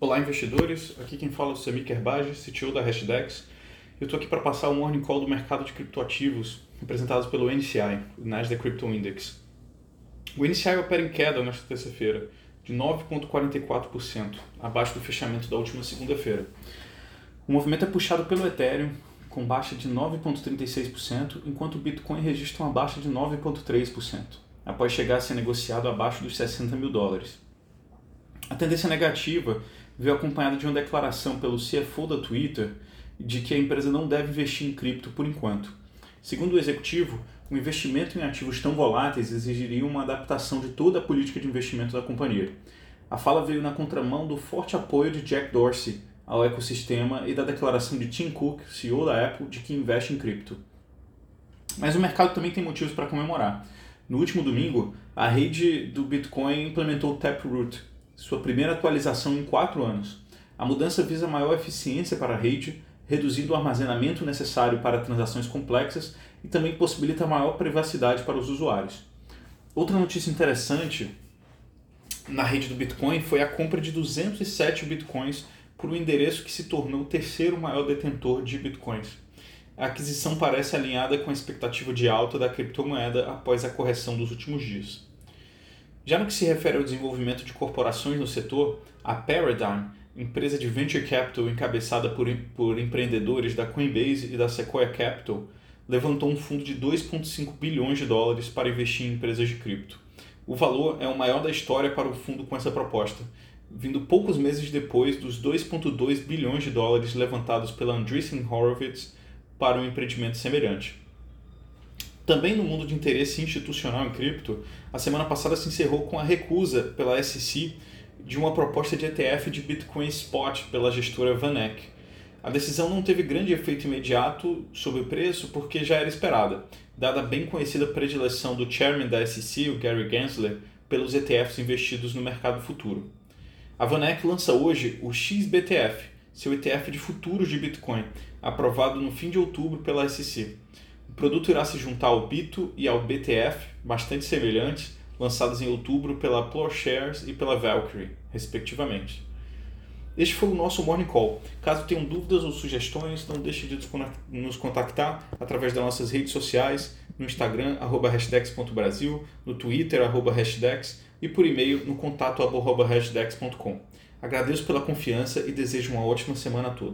Olá, investidores. Aqui quem fala é o Samir Kerbaj, CTO da Hashdex. Eu estou aqui para passar o morning call do mercado de criptoativos, representados pelo NCI, o Nasdaq Crypto Index. O NCI opera em queda nesta terça-feira, de 9,44%, abaixo do fechamento da última segunda-feira. O movimento é puxado pelo Ethereum, com baixa de 9,36%, enquanto o Bitcoin registra uma baixa de 9,3%, após chegar a ser negociado abaixo dos 60 mil dólares. A tendência negativa veio acompanhada de uma declaração pelo CFO da Twitter de que a empresa não deve investir em cripto por enquanto. Segundo o executivo, o investimento em ativos tão voláteis exigiria uma adaptação de toda a política de investimento da companhia. A fala veio na contramão do forte apoio de Jack Dorsey ao ecossistema e da declaração de Tim Cook, CEO da Apple, de que investe em cripto. Mas o mercado também tem motivos para comemorar. No último domingo, a rede do Bitcoin implementou o Taproot, sua primeira atualização em quatro anos. A mudança visa maior eficiência para a rede, reduzindo o armazenamento necessário para transações complexas e também possibilita maior privacidade para os usuários. Outra notícia interessante na rede do Bitcoin foi a compra de 207 bitcoins por um endereço que se tornou o terceiro maior detentor de bitcoins. A aquisição parece alinhada com a expectativa de alta da criptomoeda após a correção dos últimos dias. Já no que se refere ao desenvolvimento de corporações no setor, a Paradigm, empresa de venture capital encabeçada por, por empreendedores da Coinbase e da Sequoia Capital, levantou um fundo de 2,5 bilhões de dólares para investir em empresas de cripto. O valor é o maior da história para o fundo com essa proposta, vindo poucos meses depois dos 2,2 bilhões de dólares levantados pela Andreessen Horowitz para um empreendimento semelhante. Também no mundo de interesse institucional em cripto, a semana passada se encerrou com a recusa pela SEC de uma proposta de ETF de Bitcoin Spot pela gestora Vanek. A decisão não teve grande efeito imediato sobre o preço porque já era esperada, dada a bem conhecida predileção do chairman da SEC, o Gary Gensler, pelos ETFs investidos no mercado futuro. A Vanek lança hoje o XBTF, seu ETF de futuros de Bitcoin, aprovado no fim de outubro pela SEC. O produto irá se juntar ao BITO e ao BTF, bastante semelhantes, lançados em outubro pela Plowshares e pela Valkyrie, respectivamente. Este foi o nosso Morning Call. Caso tenham dúvidas ou sugestões, não deixe de nos contactar através das nossas redes sociais, no Instagram, arroba hashdex.brasil, no Twitter, arroba hashdex, e por e-mail no contato arroba hashdex.com. Agradeço pela confiança e desejo uma ótima semana a todos.